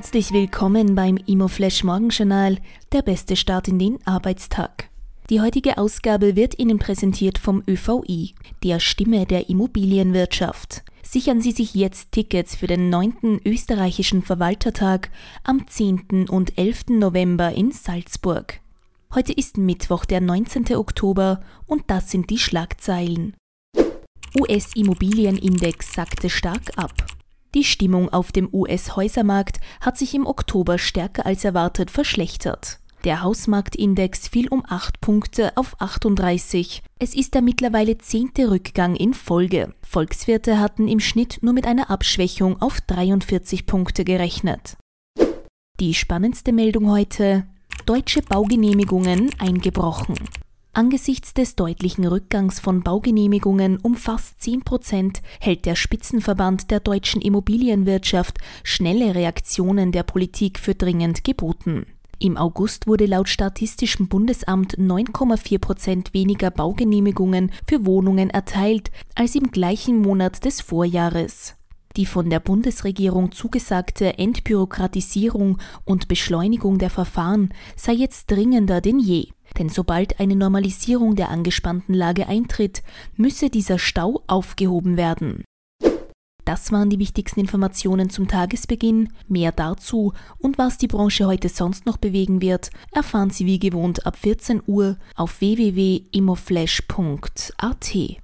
Herzlich willkommen beim Immoflash Morgenjournal, der beste Start in den Arbeitstag. Die heutige Ausgabe wird Ihnen präsentiert vom ÖVI, der Stimme der Immobilienwirtschaft. Sichern Sie sich jetzt Tickets für den 9. österreichischen Verwaltertag am 10. und 11. November in Salzburg. Heute ist Mittwoch, der 19. Oktober und das sind die Schlagzeilen. US-Immobilienindex sackte stark ab. Die Stimmung auf dem US-Häusermarkt hat sich im Oktober stärker als erwartet verschlechtert. Der Hausmarktindex fiel um 8 Punkte auf 38. Es ist der mittlerweile zehnte Rückgang in Folge. Volkswirte hatten im Schnitt nur mit einer Abschwächung auf 43 Punkte gerechnet. Die spannendste Meldung heute. Deutsche Baugenehmigungen eingebrochen. Angesichts des deutlichen Rückgangs von Baugenehmigungen um fast 10 Prozent hält der Spitzenverband der deutschen Immobilienwirtschaft schnelle Reaktionen der Politik für dringend geboten. Im August wurde laut Statistischem Bundesamt 9,4 Prozent weniger Baugenehmigungen für Wohnungen erteilt als im gleichen Monat des Vorjahres. Die von der Bundesregierung zugesagte Entbürokratisierung und Beschleunigung der Verfahren sei jetzt dringender denn je. Denn sobald eine Normalisierung der angespannten Lage eintritt, müsse dieser Stau aufgehoben werden. Das waren die wichtigsten Informationen zum Tagesbeginn. Mehr dazu und was die Branche heute sonst noch bewegen wird, erfahren Sie wie gewohnt ab 14 Uhr auf www.immoflash.at.